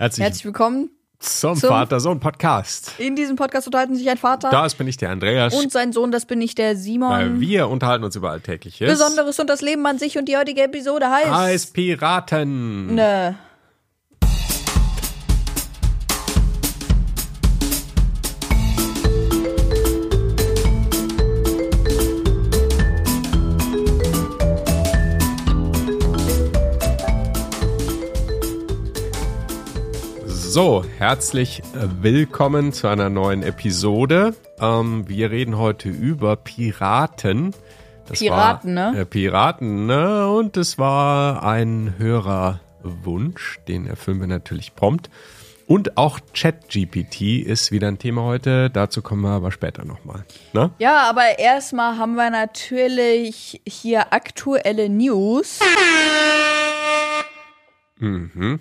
Herzlich, Herzlich willkommen. zum, zum- Vater-Sohn-Podcast. In diesem Podcast unterhalten sich ein Vater Das bin ich, der Andreas. und sein Sohn, das bin ich, der Simon. wir unterhalten uns über Alltägliches. Besonderes und das Leben an sich und die heutige Episode heißt. Heißt Piraten. Ne. So, herzlich äh, willkommen zu einer neuen Episode. Ähm, wir reden heute über Piraten. Das Piraten, war, ne? Äh, Piraten, ne? Und es war ein Hörerwunsch, den erfüllen wir natürlich prompt. Und auch ChatGPT ist wieder ein Thema heute. Dazu kommen wir aber später nochmal. Ne? Ja, aber erstmal haben wir natürlich hier aktuelle News. Mhm.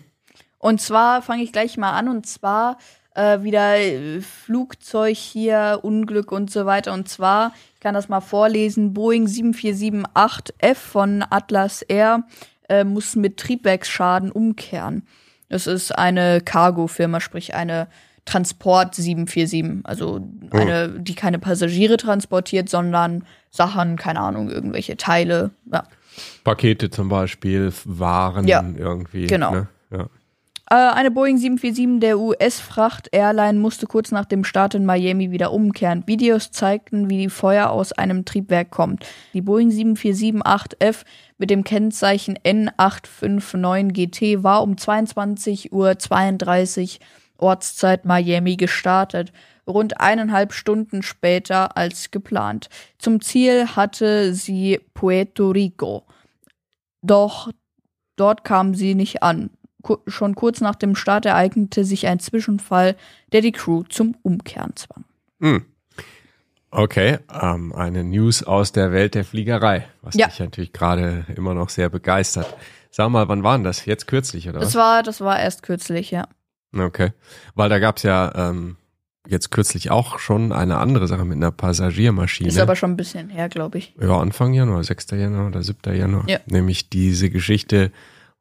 Und zwar fange ich gleich mal an und zwar äh, wieder äh, Flugzeug hier, Unglück und so weiter. Und zwar, ich kann das mal vorlesen, Boeing 7478F von Atlas Air äh, muss mit Triebwerksschaden umkehren. Es ist eine Cargo-Firma, sprich eine Transport 747, also eine, die keine Passagiere transportiert, sondern Sachen, keine Ahnung, irgendwelche Teile. Ja. Pakete zum Beispiel, Waren Ja, irgendwie. genau. Ne? Ja. Äh, Eine Boeing 747 der US-Fracht-Airline musste kurz nach dem Start in Miami wieder umkehren. Videos zeigten, wie die Feuer aus einem Triebwerk kommt. Die Boeing 747-8F mit dem Kennzeichen N859GT war um 22.32 Uhr Ortszeit Miami gestartet. Rund eineinhalb Stunden später als geplant. Zum Ziel hatte sie Puerto Rico. Doch dort kam sie nicht an. Schon kurz nach dem Start ereignete sich ein Zwischenfall, der die Crew zum Umkehren zwang. Hm. Okay, ähm, eine News aus der Welt der Fliegerei, was Ja. dich natürlich gerade immer noch sehr begeistert. Sag mal, wann war denn das? Jetzt kürzlich, oder Das was? war, das war erst kürzlich, ja. Okay, weil da gab's ja ähm, jetzt kürzlich auch schon eine andere Sache mit einer Passagiermaschine. Ist aber schon ein bisschen her, glaube ich. ja, Anfang Januar, 6. Januar oder 7. Januar. Ja. Nämlich diese Geschichte,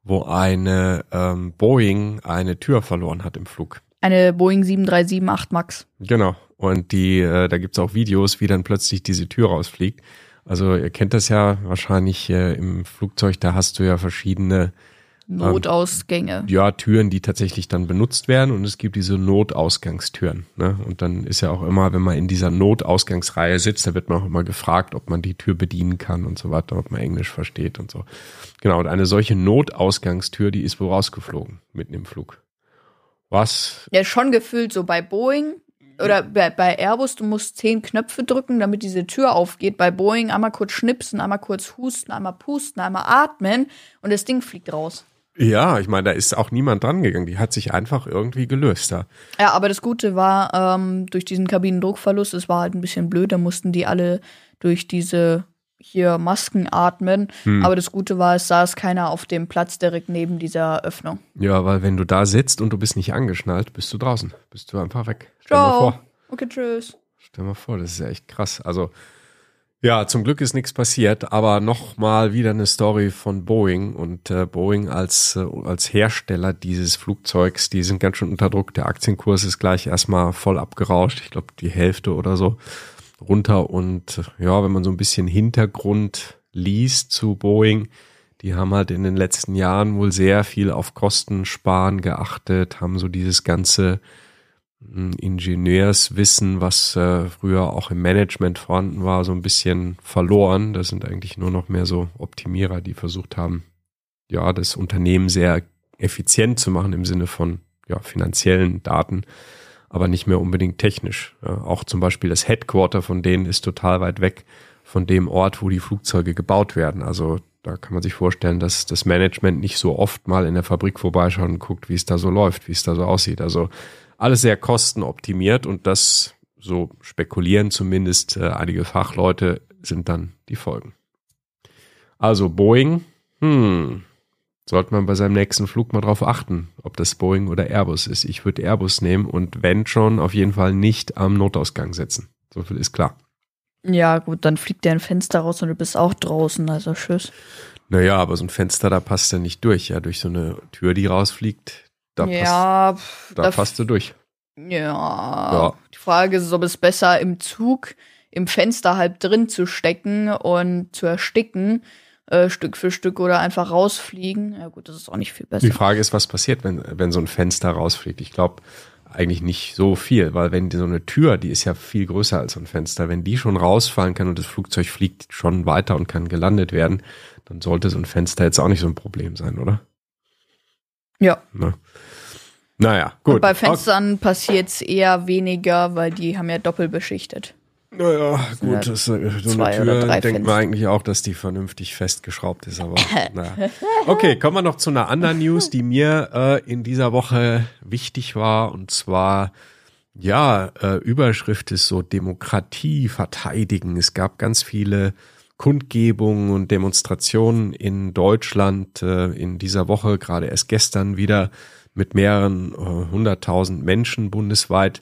wo eine ähm, Boeing eine Tür verloren hat im Flug. Eine Boeing 7378 Max. Genau. Und die, äh, da gibt's auch Videos, wie dann plötzlich diese Tür rausfliegt. Also ihr kennt das ja wahrscheinlich äh, im Flugzeug, da hast du ja verschiedene Notausgänge. ja, Türen, die tatsächlich dann benutzt werden und es gibt diese Notausgangstüren. Ne? Und dann ist ja auch immer, wenn man in dieser Notausgangsreihe sitzt, da wird man auch immer gefragt, ob man die Tür bedienen kann und so weiter, ob man Englisch versteht und so. Genau, und eine solche Notausgangstür, die ist wohl rausgeflogen mitten im Flug. Was? Ja, schon gefühlt so bei Boeing oder bei, bei Airbus, du musst zehn Knöpfe drücken, damit diese Tür aufgeht. Bei Boeing einmal kurz schnipsen, einmal kurz husten, einmal pusten, einmal atmen und das Ding fliegt raus. Ja, ich meine, da ist auch niemand dran gegangen. Die hat sich einfach irgendwie gelöst da. Ja, aber das Gute war, ähm, durch diesen Kabinendruckverlust, es war halt ein bisschen blöd, da mussten die alle durch diese hier Masken atmen. Aber das Gute war, es saß keiner auf dem Platz direkt neben dieser Öffnung. Ja, weil wenn du da sitzt und du bist nicht angeschnallt, bist du draußen. Bist du einfach weg. Stell mal Ciao. vor. Okay, tschüss. Stell mal vor, das ist ja echt krass. Also, ja, zum Glück ist nichts passiert, aber nochmal wieder eine Story von Boeing und äh, Boeing als, äh, als Hersteller dieses Flugzeugs, die sind ganz schön unter Druck. Der Aktienkurs ist gleich erstmal voll abgerauscht. Ich glaube, die Hälfte oder so runter. Und äh, ja, wenn man so ein bisschen Hintergrund liest zu Boeing, die haben halt in den letzten Jahren wohl sehr viel auf Kostensparen geachtet, haben so dieses ganze Ingenieurswissen, was äh, früher auch im Management vorhanden war, so ein bisschen verloren. Das sind eigentlich nur noch mehr so Optimierer, die versucht haben, ja, das Unternehmen sehr effizient zu machen im Sinne von ja, finanziellen Daten, aber nicht mehr unbedingt technisch. Ja, auch zum Beispiel das Headquarter von denen ist total weit weg von dem Ort, wo die Flugzeuge gebaut werden. Also da kann man sich vorstellen, dass das Management nicht so oft mal in der Fabrik vorbeischaut und guckt, wie es da so läuft, wie es da so aussieht. Also alles sehr kostenoptimiert und das, so spekulieren zumindest äh, einige Fachleute, sind dann die Folgen. Also Boeing, hm, sollte man bei seinem nächsten Flug mal drauf achten, ob das Boeing oder Airbus ist. Ich würde Airbus nehmen und wenn schon, auf jeden Fall nicht am Notausgang setzen. So viel ist klar. Ja, gut, dann fliegt der ein Fenster raus und du bist auch draußen, also tschüss. Naja, aber so ein Fenster, da passt er nicht durch. Ja, durch so eine Tür, die rausfliegt, da, ja, passt, da passt du durch. Ja, ja. Die Frage ist, ob es besser im Zug im Fenster halb drin zu stecken und zu ersticken, äh, Stück für Stück oder einfach rausfliegen. Ja gut, das ist auch nicht viel besser. Die Frage ist, was passiert, wenn, wenn so ein Fenster rausfliegt. Ich glaube eigentlich nicht so viel, weil wenn so eine Tür, die ist ja viel größer als so ein Fenster, wenn die schon rausfallen kann und das Flugzeug fliegt schon weiter und kann gelandet werden, dann sollte so ein Fenster jetzt auch nicht so ein Problem sein, oder? Ja. Na. Naja, gut. Und bei Fenstern okay. passiert es eher weniger, weil die haben ja doppelt beschichtet. Naja, gut, das, äh, so eine Tür denkt man eigentlich auch, dass die vernünftig festgeschraubt ist, aber naja. Okay, kommen wir noch zu einer anderen News, die mir äh, in dieser Woche wichtig war und zwar ja, äh, Überschrift ist so Demokratie verteidigen. Es gab ganz viele Kundgebungen und Demonstrationen in Deutschland äh, in dieser Woche, gerade erst gestern wieder mit mehreren äh, hunderttausend Menschen bundesweit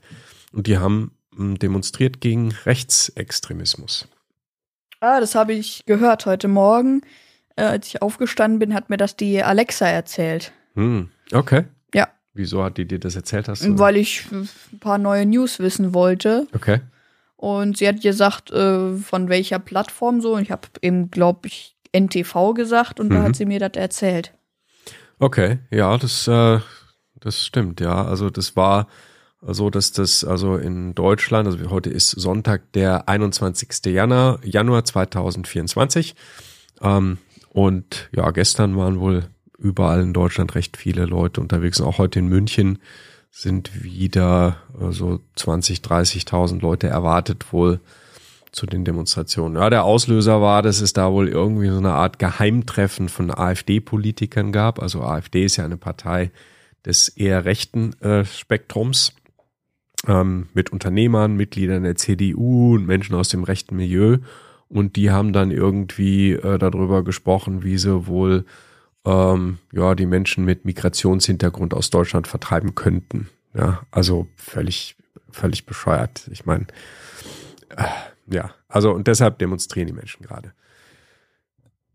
und die haben demonstriert gegen Rechtsextremismus. Ah, das habe ich gehört heute Morgen. Äh, als ich aufgestanden bin, hat mir das die Alexa erzählt. Hm, okay. Ja. Wieso hat die dir das erzählt? Hast du? Weil ich ein paar neue News wissen wollte. Okay. Und sie hat gesagt, äh, von welcher Plattform so. Und ich habe eben, glaube ich, NTV gesagt und mhm. da hat sie mir das erzählt. Okay, ja, das, äh, das stimmt, ja. Also das war so dass das also in Deutschland, also heute ist Sonntag, der 21. Januar, Januar 2024. Ähm, und ja, gestern waren wohl überall in Deutschland recht viele Leute unterwegs. Und auch heute in München sind wieder so also 20, 30.000 Leute erwartet wohl zu den Demonstrationen. Ja, der Auslöser war, dass es da wohl irgendwie so eine Art Geheimtreffen von AfD-Politikern gab. Also AfD ist ja eine Partei des eher rechten äh, Spektrums ähm, mit Unternehmern, Mitgliedern der CDU und Menschen aus dem rechten Milieu. Und die haben dann irgendwie äh, darüber gesprochen, wie sie wohl ähm, ja die Menschen mit Migrationshintergrund aus Deutschland vertreiben könnten. Ja, also völlig, völlig bescheuert. Ich meine, äh, ja, also und deshalb demonstrieren die Menschen gerade.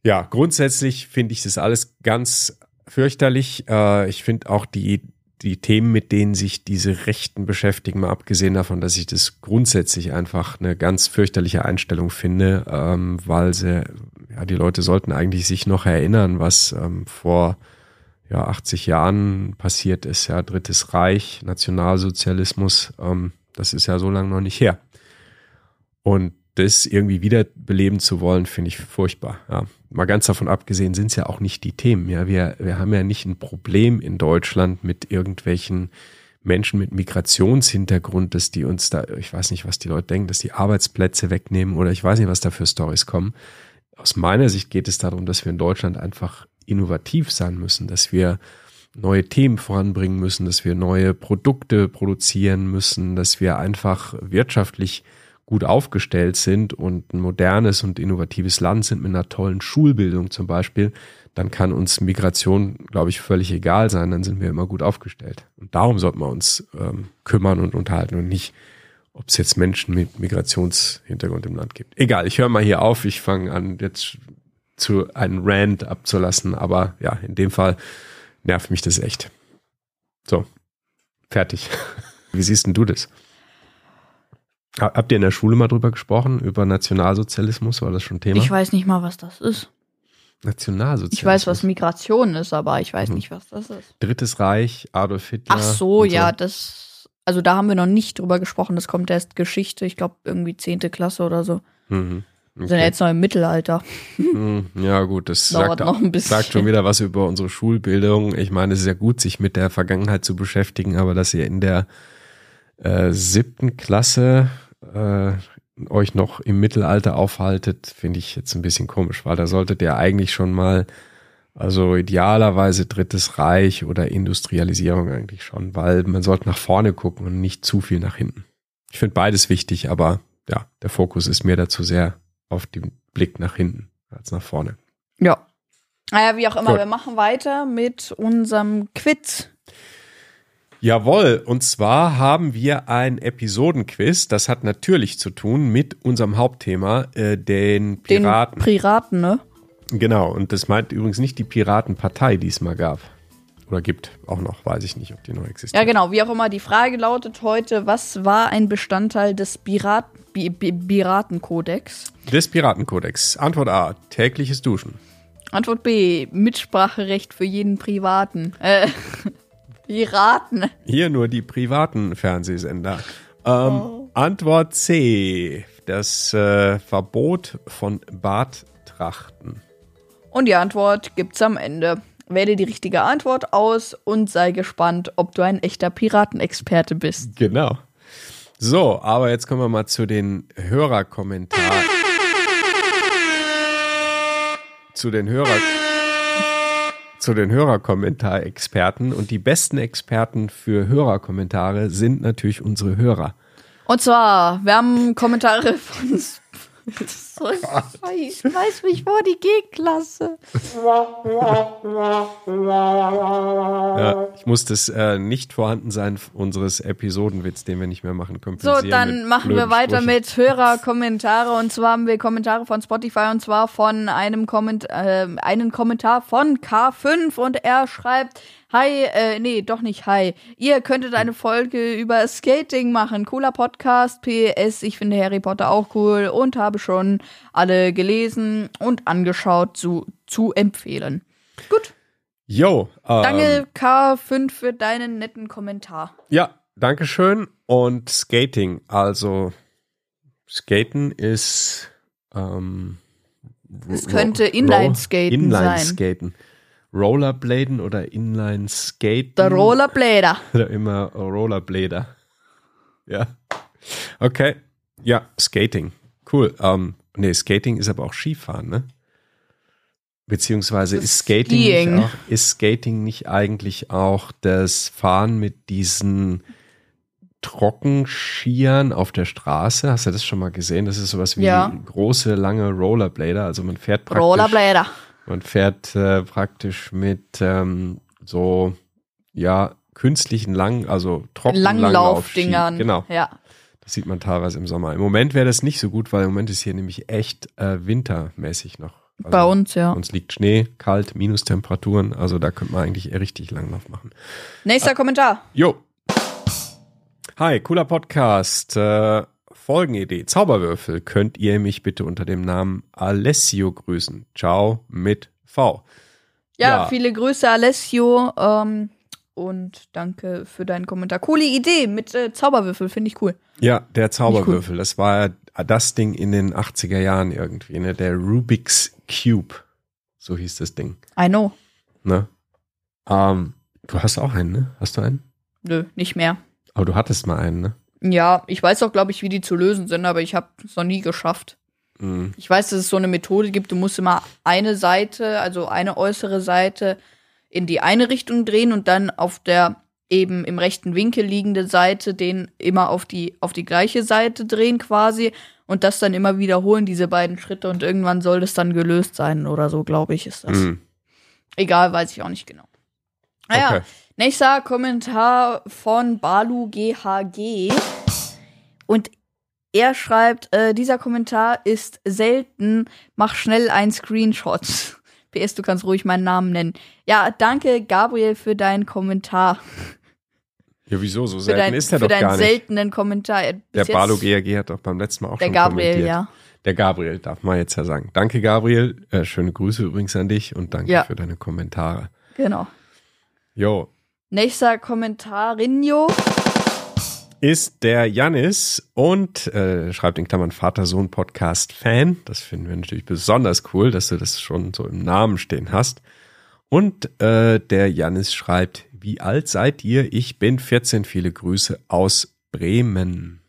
Ja, grundsätzlich finde ich das alles ganz fürchterlich. Äh, ich finde auch die die Themen, mit denen sich diese Rechten beschäftigen, mal abgesehen davon, dass ich das grundsätzlich einfach eine ganz fürchterliche Einstellung finde, ähm, weil sie, ja, die Leute sollten eigentlich sich noch erinnern, was ähm, vor ja, 80 Jahren passiert ist, ja, Drittes Reich, Nationalsozialismus, ähm, das ist ja so lange noch nicht her. Und das irgendwie wiederbeleben zu wollen, finde ich furchtbar. Ja. Mal ganz davon abgesehen sind es ja auch nicht die Themen. Ja, wir, wir haben ja nicht ein Problem in Deutschland mit irgendwelchen Menschen mit Migrationshintergrund, dass die uns da, ich weiß nicht, was die Leute denken, dass die Arbeitsplätze wegnehmen oder ich weiß nicht, was da für Stories kommen. Aus meiner Sicht geht es darum, dass wir in Deutschland einfach innovativ sein müssen, dass wir neue Themen voranbringen müssen, dass wir neue Produkte produzieren müssen, dass wir einfach wirtschaftlich gut aufgestellt sind und ein modernes und innovatives Land sind mit einer tollen Schulbildung zum Beispiel, dann kann uns Migration, glaube ich, völlig egal sein. Dann sind wir immer gut aufgestellt. Und darum sollten wir uns ähm, kümmern und unterhalten und nicht, ob es jetzt Menschen mit Migrationshintergrund im Land gibt. Egal, ich höre mal hier auf. Ich fange an, jetzt zu einem Rand abzulassen. Aber ja, in dem Fall nervt mich das echt. So, fertig. Wie siehst denn du das? Habt ihr in der Schule mal drüber gesprochen, über Nationalsozialismus? War das schon Thema? Ich weiß nicht mal, was das ist. Nationalsozialismus. Ich weiß, was Migration ist, aber ich weiß mhm. nicht, was das ist. Drittes Reich, Adolf Hitler. Ach so, ja, so. das. Also da haben wir noch nicht drüber gesprochen. Das kommt erst Geschichte, ich glaube irgendwie zehnte Klasse oder so. Mhm. Okay. Wir sind ja jetzt noch im Mittelalter. Mhm. Ja, gut, das sagt, noch ein bisschen. sagt schon wieder was über unsere Schulbildung. Ich meine, es ist ja gut, sich mit der Vergangenheit zu beschäftigen, aber dass ihr in der äh, siebten Klasse äh, euch noch im Mittelalter aufhaltet, finde ich jetzt ein bisschen komisch, weil da solltet ihr eigentlich schon mal, also idealerweise Drittes Reich oder Industrialisierung eigentlich schon, weil man sollte nach vorne gucken und nicht zu viel nach hinten. Ich finde beides wichtig, aber ja, der Fokus ist mir dazu sehr auf den Blick nach hinten als nach vorne. Ja. Naja, wie auch immer, Gut. wir machen weiter mit unserem Quiz. Jawohl, und zwar haben wir ein Episodenquiz. Das hat natürlich zu tun mit unserem Hauptthema, äh, den Piraten. Den Piraten, ne? Genau, und das meint übrigens nicht die Piratenpartei, die es mal gab. Oder gibt auch noch, weiß ich nicht, ob die noch existiert. Ja, genau. Wie auch immer, die Frage lautet heute, was war ein Bestandteil des Pirat Bi Bi Piratenkodex? Des Piratenkodex. Antwort A, tägliches Duschen. Antwort B, Mitspracherecht für jeden Privaten. Äh, Piraten. Hier nur die privaten Fernsehsender. Ähm, Antwort C, das äh, Verbot von Barttrachten. Und die Antwort gibt's am Ende. Wähle die richtige Antwort aus und sei gespannt, ob du ein echter Piratenexperte bist. Genau. So, aber jetzt kommen wir mal zu den Hörerkommentaren. zu den Hörer zu den Hörerkommentarexperten und die besten Experten für Hörerkommentare sind natürlich unsere Hörer. Und zwar, wir haben Kommentare von. So ich weiß mich vor die G-Klasse. Ja, ich muss das äh, nicht vorhandensein unseres Episodenwitz, den wir nicht mehr machen, kompensieren. So, dann machen wir weiter Sprüchen. mit Hörerkommentare. Und zwar haben wir Kommentare von Spotify und zwar von einem Komment äh, einen Kommentar von K5 und er schreibt. Hi, äh, nee, doch nicht hi. Ihr könntet eine Folge über Skating machen. Cooler Podcast. PS, ich finde Harry Potter auch cool und habe schon alle gelesen und angeschaut zu, zu empfehlen. Gut. Jo, ähm, Danke K5 für deinen netten Kommentar. Ja, Dankeschön. Und Skating, also Skaten ist ähm, Es könnte Inline-Skaten Inline-Skaten. Rollerbladen oder Inline-Skaten. Der Rollerblader. Oder immer Rollerblader. Ja. Okay. Ja, Skating. Cool. Ähm, nee, Skating ist aber auch Skifahren, ne? Beziehungsweise Das ist Skating, Skiing. nicht auch, ist Skating nicht eigentlich auch das Fahren mit diesen Trockenskiern auf der Straße? Hast du das schon mal gesehen? Das ist sowas wie Ja. große, lange Rollerblader. Also man fährt praktisch Rollerblader. Man fährt äh, praktisch mit ähm, so, ja, künstlichen Lang, also trocken Langlaufdingern. Genau. Ja. Das sieht man teilweise im Sommer. Im Moment wäre das nicht so gut, weil im Moment ist hier nämlich echt äh, wintermäßig noch. Also Bei uns, ja. Uns liegt Schnee, kalt, Minustemperaturen. Also da könnte man eigentlich richtig Langlauf machen. Nächster Kommentar. Jo. Hi, cooler Podcast. Äh, Folgenidee. Zauberwürfel. Könnt ihr mich bitte unter dem Namen Alessio grüßen? Ciao mit V. Ja, Ja. viele Grüße, Alessio. Ähm, und danke für deinen Kommentar. Coole Idee mit äh, Zauberwürfel, finde ich cool. Ja, der Zauberwürfel. Das war das Ding in den 80er Jahren irgendwie, ne? Der Rubik's Cube. So hieß das Ding. I know. Ne? Ähm, du hast auch einen, ne? Hast du einen? Nö, nicht mehr. Aber du hattest mal einen, ne? Ja, ich weiß auch, glaube ich, wie die zu lösen sind, aber ich habe es noch nie geschafft. Mhm. Ich weiß, dass es so eine Methode gibt, du musst immer eine Seite, also eine äußere Seite in die eine Richtung drehen und dann auf der eben im rechten Winkel liegende Seite den immer auf die, auf die gleiche Seite drehen quasi und das dann immer wiederholen, diese beiden Schritte und irgendwann soll das dann gelöst sein oder so, glaube ich, ist das. Mhm. Egal, weiß ich auch nicht genau. Naja, Okay. nächster Kommentar von Balu GHG. Und er schreibt, äh, dieser Kommentar ist selten, mach schnell einen Screenshot. PS, du kannst ruhig meinen Namen nennen. Ja, danke, Gabriel, für deinen Kommentar. Ja, wieso? So Für, selten dein, ist er für doch deinen gar nicht. seltenen Kommentar. Er- Der bis jetzt- Barlo GRG hat doch beim letzten Mal auch Der schon Gabriel, kommentiert. ja. Der Gabriel, darf man jetzt ja sagen. Danke, Gabriel. Äh, schöne Grüße übrigens an dich und danke Ja. für deine Kommentare. Genau. Jo, Nächster Kommentar, Rinjo. ist der Janis und äh, schreibt in Klammern Vater-Sohn-Podcast-Fan. Das finden wir natürlich besonders cool, dass du das schon so im Namen stehen hast. Und äh, der Janis schreibt, wie alt seid ihr? Ich bin 14, viele Grüße aus Bremen.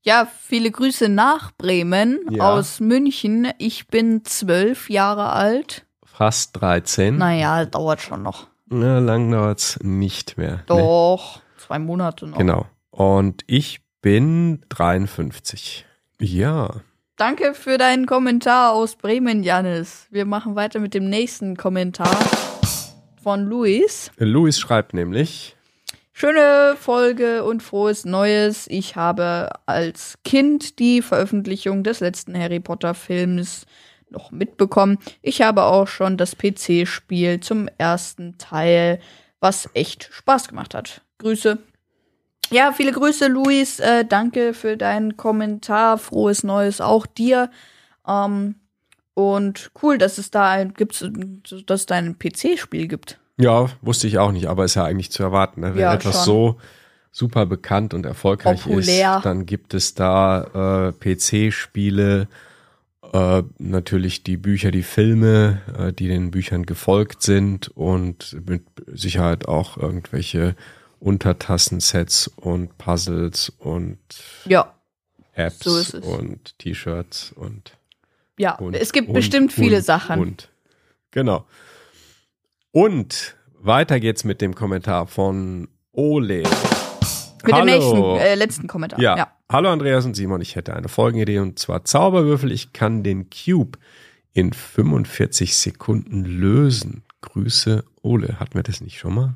Ja, viele Grüße nach Bremen Ja. aus München. Ich bin zwölf Jahre alt. Fast 13. Naja, dauert schon noch. Na, lang dauert's nicht mehr. Nee. Doch, zwei Monate noch. Genau. Und ich bin 53. Ja. Danke für deinen Kommentar aus Bremen, Janis. Wir machen weiter mit dem nächsten Kommentar von Luis. Luis schreibt nämlich, Schöne Folge und frohes Neues. Ich habe als Kind die Veröffentlichung des letzten Harry Potter Films noch mitbekommen. Ich habe auch schon das PC-Spiel zum ersten Teil, was echt Spaß gemacht hat. Grüße. Ja, viele Grüße, Luis. Äh, danke für deinen Kommentar. Frohes Neues auch dir. Ähm, und cool, dass es da ein, gibt's, dass es da ein PC-Spiel gibt. Ja, wusste ich auch nicht, aber ist ja eigentlich zu erwarten. Ne? Wenn Ja, etwas schon. so super bekannt und erfolgreich Populär. ist, dann gibt es da äh, PC-Spiele, äh, natürlich die Bücher, die Filme, äh, die den Büchern gefolgt sind und mit Sicherheit auch irgendwelche Untertassensets und Puzzles und Ja, Apps So ist es. und T-Shirts und ja. und, es gibt und, bestimmt viele und, Sachen. Und. Genau. Und weiter geht's mit dem Kommentar von Ole. Mit Hallo. dem nächsten, äh, letzten Kommentar. ja. ja. Hallo Andreas und Simon, ich hätte eine Folgenidee und zwar Zauberwürfel. Ich kann den Cube in 45 Sekunden lösen. Grüße Ole. Hatten wir das nicht schon mal?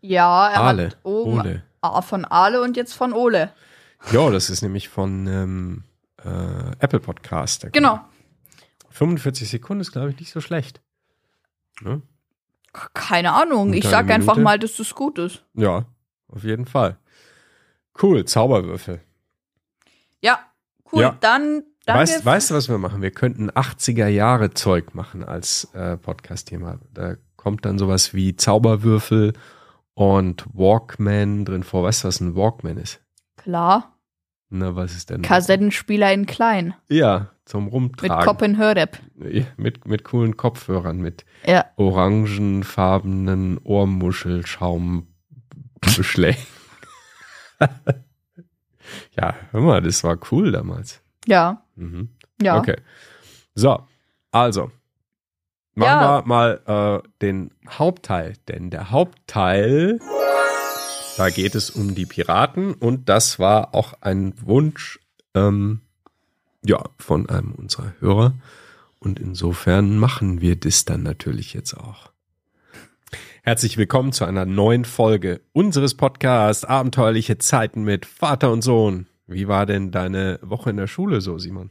Ja, er Ale. hat oben Ole. Ah, von Ale und jetzt von Ole. Ja, das ist nämlich von ähm, äh, Apple Podcast. Genau. 45 Sekunden ist, glaube ich, nicht so schlecht. Ne? Keine Ahnung. Ich eine sag einfach mal, dass das gut ist. Ja, auf jeden Fall. Cool, Zauberwürfel. Ja, cool. Ja. Dann danke. Weißt, weißt du, was wir machen? Wir könnten 80er Jahre Zeug machen als äh, Podcast-Thema. Da kommt dann sowas wie Zauberwürfel und Walkman drin vor. Weißt du, was ein Walkman ist? Klar. Na, was ist denn? Kassettenspieler in klein. Ja, zum Mit Rumtragen. Hörrap. Ja, mit, mit coolen Kopfhörern, mit Ja. orangenfarbenen Ohrmuschelschaumbeschlägen. ja, hör mal, das war cool damals. Ja. Mhm. Ja. Okay. So, also. Machen Ja. wir mal äh, den Hauptteil, denn der Hauptteil, da geht es um die Piraten und das war auch ein Wunsch, ähm, ja, von einem unserer Hörer und insofern machen wir das dann natürlich jetzt auch. Herzlich willkommen zu einer neuen Folge unseres Podcasts Abenteuerliche Zeiten mit Vater und Sohn. Wie war denn deine Woche in der Schule so, Simon?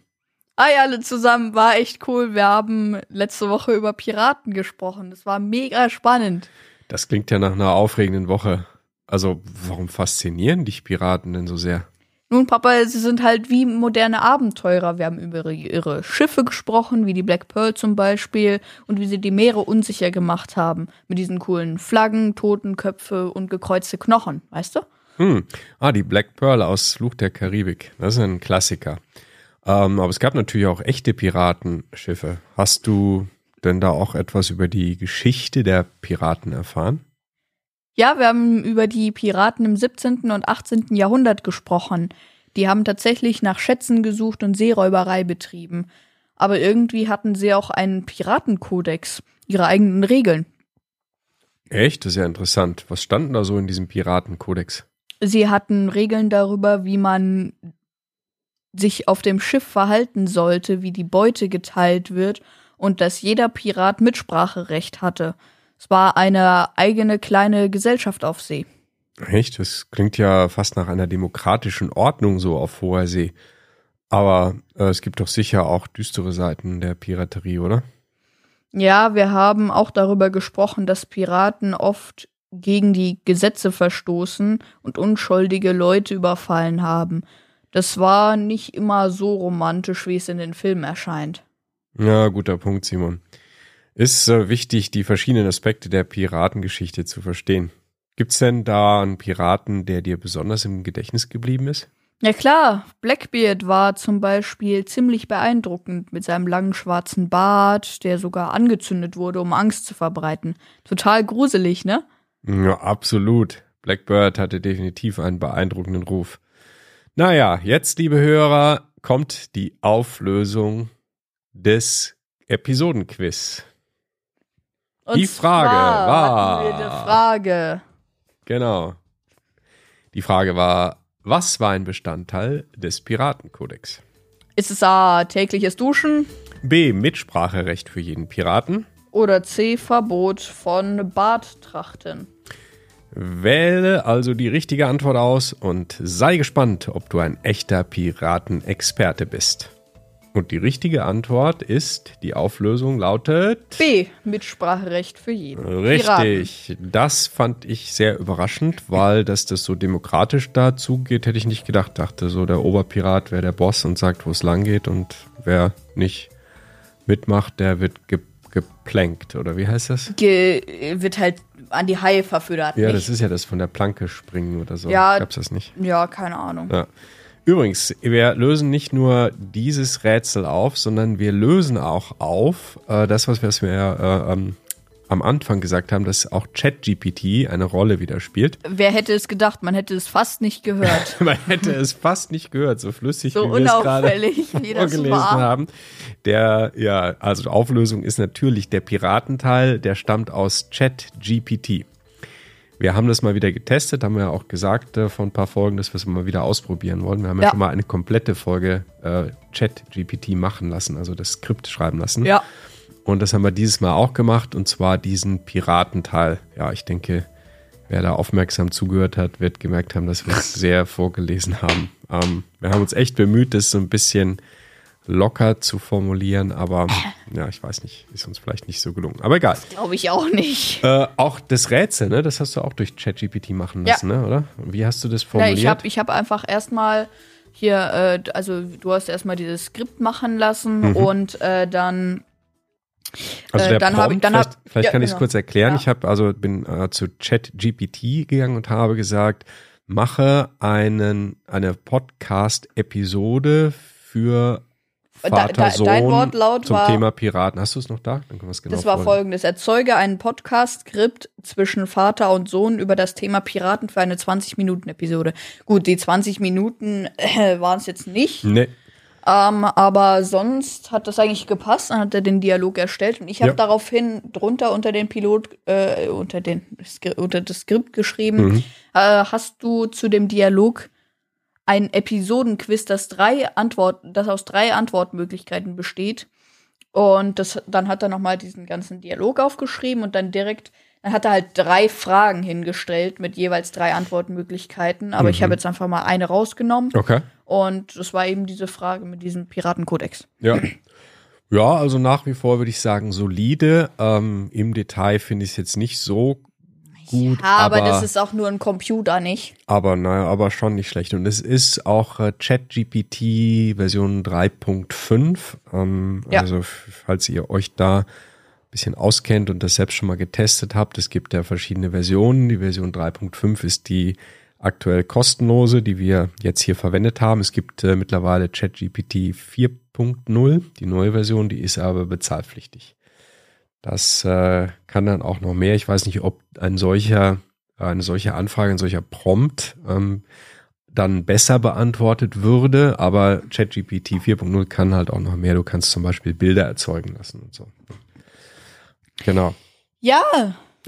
Hi alle zusammen, war echt cool. Wir haben letzte Woche über Piraten gesprochen. Das war mega spannend. Das klingt ja nach einer aufregenden Woche. Also, warum faszinieren dich Piraten denn so sehr? Nun, Papa, sie sind halt wie moderne Abenteurer. Wir haben über ihre, Schiffe gesprochen, wie die Black Pearl zum Beispiel, und wie sie die Meere unsicher gemacht haben. Mit diesen coolen Flaggen, Totenköpfe und gekreuzte Knochen, weißt du? Hm. Ah, die Black Pearl aus Fluch der Karibik. Das ist ein Klassiker. Ähm, aber es gab natürlich auch echte Piratenschiffe. Hast du denn da auch etwas über die Geschichte der Piraten erfahren? Ja, wir haben über die Piraten im 17. und 18. Jahrhundert gesprochen. Die haben tatsächlich nach Schätzen gesucht und Seeräuberei betrieben. Aber irgendwie hatten sie auch einen Piratenkodex, ihre eigenen Regeln. Echt? Das ist ja interessant. Was stand denn da so in diesem Piratenkodex? Sie hatten Regeln darüber, wie man sich auf dem Schiff verhalten sollte, wie die Beute geteilt wird und dass jeder Pirat Mitspracherecht hatte. Es war eine eigene kleine Gesellschaft auf See. Echt? Das klingt ja fast nach einer demokratischen Ordnung so auf hoher See. Aber äh, es gibt doch sicher auch düstere Seiten der Piraterie, oder? Ja, wir haben auch darüber gesprochen, dass Piraten oft gegen die Gesetze verstoßen und unschuldige Leute überfallen haben. Das war nicht immer so romantisch, wie es in den Filmen erscheint. Ja, guter Punkt, Simon. Ist äh, wichtig, die verschiedenen Aspekte der Piratengeschichte zu verstehen. Gibt's denn da einen Piraten, der dir besonders im Gedächtnis geblieben ist? Ja klar, Blackbeard war zum Beispiel ziemlich beeindruckend mit seinem langen schwarzen Bart, der sogar angezündet wurde, um Angst zu verbreiten. Total gruselig, ne? Ja, absolut. Blackbird hatte definitiv einen beeindruckenden Ruf. Naja, jetzt, liebe Hörer, kommt die Auflösung des Episodenquiz. Und Die Frage war- hatten wir eine Frage. Genau. Die Frage war, was war ein Bestandteil des Piratenkodex? Ist es A, tägliches Duschen B. Mitspracherecht für jeden Piraten. oder C, Verbot von Barttrachten? Wähle also die richtige Antwort aus und sei gespannt, ob du ein echter Piratenexperte bist. Und die richtige Antwort ist, die Auflösung lautet B. Mitspracherecht für jeden. Richtig. Piraten. Das fand ich sehr überraschend, weil dass das so demokratisch dazu geht, hätte ich nicht gedacht. Dachte so, der Oberpirat wäre der Boss und sagt, wo es lang geht und wer nicht mitmacht, der wird ge geplänkt. Oder wie heißt das? Ge wird halt an die Haie verfüttert. Ja, nicht? das ist ja das von der Planke springen oder so. Ja. Gab's das nicht? Ja, keine Ahnung. Ja. Übrigens, wir lösen nicht nur dieses Rätsel auf, sondern wir lösen auch auf äh, das, was wir äh, ähm, am Anfang gesagt haben, dass auch ChatGPT eine Rolle wieder spielt. Wer hätte es gedacht? Man hätte es fast nicht gehört. Man hätte es fast nicht gehört, so flüssig so wie wir es gerade unauffällig, wie das vorgelesen war. haben. Der, ja, also Auflösung ist natürlich der Piratenteil, der stammt aus ChatGPT. Wir haben das mal wieder getestet, haben wir ja auch gesagt äh, vor ein paar Folgen, dass wir es mal wieder ausprobieren wollen. Wir haben ja, Ja. schon mal eine komplette Folge äh, Chat-GPT machen lassen, also das Skript schreiben lassen. Ja, Und das haben wir dieses Mal auch gemacht und zwar diesen Piratenteil. Ja, ich denke, wer da aufmerksam zugehört hat, wird gemerkt haben, dass wir es sehr vorgelesen haben. Ähm, wir haben uns echt bemüht, das so ein bisschen locker zu formulieren, aber ja, ich weiß nicht, ist uns vielleicht nicht so gelungen. Aber egal. glaube ich auch nicht. Äh, auch das Rätsel, ne? Das hast du auch durch ChatGPT machen lassen, ne? Oder? Wie hast du das Ja, formuliert? ich habe ich hab einfach erstmal hier, äh, also du hast erstmal dieses Skript machen lassen Mhm. und äh, dann also äh, der dann Prompt, ich- dann vielleicht, vielleicht ja, kann ich es genau. kurz erklären. Ja. Ich habe also bin äh, zu ChatGPT gegangen und habe gesagt, mache einen eine Podcast-Episode für Da- Vater da- Sohn dein Wortlaut zum war- Thema Piraten. Hast du es noch da? Dann können wir es genau das war vorlesen. folgendes. Erzeuge einen Podcast-Skript zwischen Vater und Sohn über das Thema Piraten für eine 20-Minuten-Episode. Gut, die 20 Minuten äh, waren es jetzt nicht, Nee. ähm, aber sonst hat das eigentlich gepasst. Dann hat er den Dialog erstellt und ich habe Ja. daraufhin drunter unter den Pilot, äh, unter, den, unter das Skript geschrieben, Mhm. äh, hast du zu dem Dialog ein Episodenquiz, das drei Antworten, das aus drei Antwortmöglichkeiten besteht. Und das, dann hat er nochmal diesen ganzen Dialog aufgeschrieben und dann direkt, dann hat er halt drei Fragen hingestellt mit jeweils drei Antwortmöglichkeiten. Aber ich Mhm. habe jetzt einfach mal eine rausgenommen. Okay. Und das war eben diese Frage mit diesem Piratenkodex. Ja. Ja, also nach wie vor würde ich sagen solide. Ähm, Im Detail finde ich es jetzt nicht so gut, Ja, aber, aber das ist auch nur ein Computer, nicht? Aber naja, aber schon nicht schlecht. Und es ist auch äh, ChatGPT Version 3.5. Ähm, Ja. Also falls ihr euch da ein bisschen auskennt und das selbst schon mal getestet habt, es gibt ja verschiedene Versionen. Die Version 3.5 ist die aktuell kostenlose, die wir jetzt hier verwendet haben. Es gibt äh, mittlerweile ChatGPT 4.0, die neue Version, die ist aber bezahlpflichtig. Das äh, kann dann auch noch mehr. Ich weiß nicht, ob ein solcher, eine solche Anfrage, ein solcher Prompt ähm, dann besser beantwortet würde, aber ChatGPT 4.0 kann halt auch noch mehr. Du kannst zum Beispiel Bilder erzeugen lassen und so. Genau. Ja,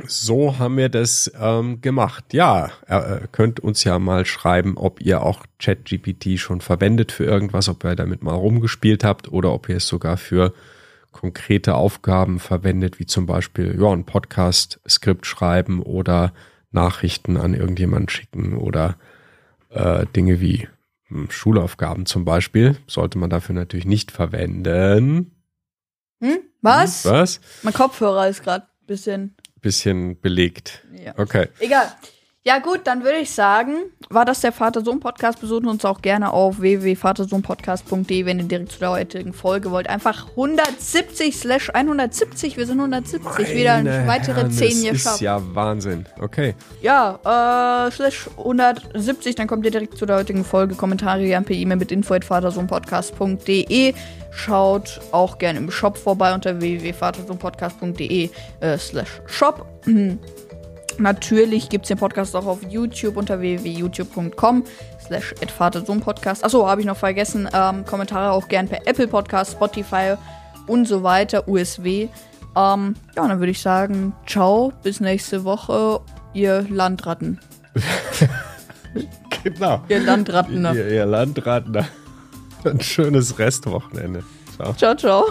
So haben wir das ähm, gemacht. Ja, ihr äh, könnt uns ja mal schreiben, ob ihr auch ChatGPT schon verwendet für irgendwas, ob ihr damit mal rumgespielt habt oder ob ihr es sogar für konkrete Aufgaben verwendet, wie zum Beispiel ja, ein Podcast-Skript schreiben oder Nachrichten an irgendjemanden schicken oder äh, Dinge wie hm, Schulaufgaben zum Beispiel. Sollte man dafür natürlich nicht verwenden. hm? was? Was? Mein Kopfhörer ist gerade ein bisschen. Bisschen belegt. Ja. Okay. Egal. Ja, gut, dann würde ich sagen, war das der Vater-Sohn-Podcast. Besucht uns auch gerne auf www.vatersohnpodcast.de, wenn ihr direkt zu der heutigen Folge wollt. Einfach 170 slash 170. Wir sind 170. Wieder Meine weitere Herren, 10 das geschafft. ist ja Wahnsinn. Okay. Ja, äh, slash 170, dann kommt ihr direkt zu der heutigen Folge. Kommentare gerne per E-Mail mit info.vatersohnpodcast.de. Schaut auch gerne im Shop vorbei unter www.vatersohnpodcast.de äh, slash shop. Natürlich gibt es den Podcast auch auf YouTube unter www.youtube.com slash Vatersohn-Podcast. Achso, habe ich noch vergessen. Ähm, Kommentare auch gern per Apple Podcast, Spotify und so weiter, USW. Ähm, ja, dann würde ich sagen, ciao, bis nächste Woche, ihr Landratten. Genau. Ihr Landratten. Ihr, ihr Landratten. Ein schönes Restwochenende. Ciao. Ciao, ciao.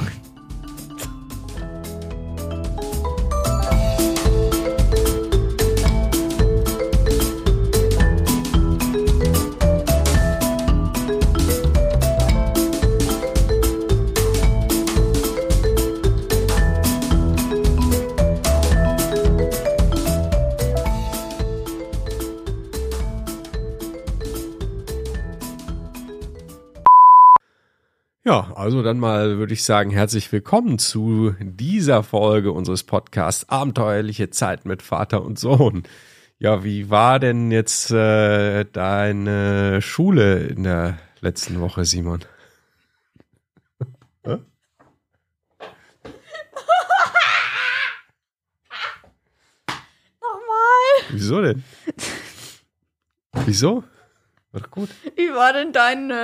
Ja, also dann mal würde ich sagen, herzlich willkommen zu dieser Folge unseres Podcasts Abenteuerliche Zeit mit Vater und Sohn. Ja, wie war denn jetzt äh, deine Schule in der letzten Woche, Simon? Nochmal. Wieso denn? Wieso? War doch gut. Wie war denn deine.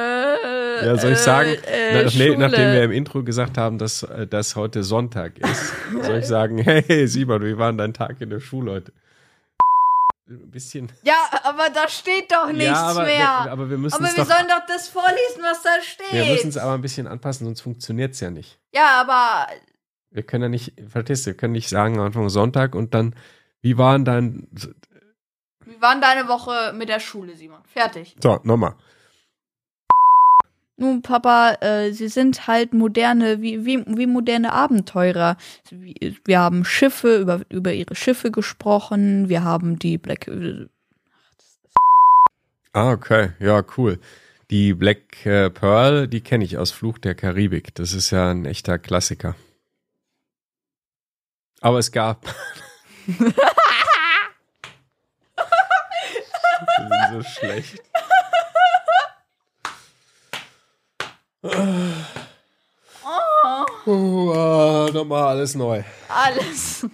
Äh, Ja, soll ich sagen, äh, nach, nee, nachdem wir im Intro gesagt haben, dass, äh, dass heute Sonntag ist, soll ich sagen, hey Simon, wie war denn dein Tag in der Schule heute? Ein bisschen. Ja, aber da steht doch nichts ja, aber, mehr. Wir, aber wir müssen aber wir doch. sollen doch das vorlesen, was da steht. Wir müssen es aber ein bisschen anpassen, sonst funktioniert es ja nicht. ja, aber Wir können ja nicht, verstehst du, wir können nicht sagen am Anfang Sonntag und dann, wie war denn dein. Wie war denn deine Woche mit der Schule, Simon? Fertig. So, nochmal. Nun, Papa, äh, sie sind halt moderne, wie, wie, wie moderne Abenteurer. Wir haben Schiffe, über, über ihre Schiffe gesprochen. Wir haben die Black. äh, Ah, okay, ja, cool. Die Black äh, Pearl, die kenne ich aus Fluch der Karibik. Das ist ja ein echter Klassiker. Aber es gab. Die sind so schlecht. Oh, Uh, nochmal alles neu. alles.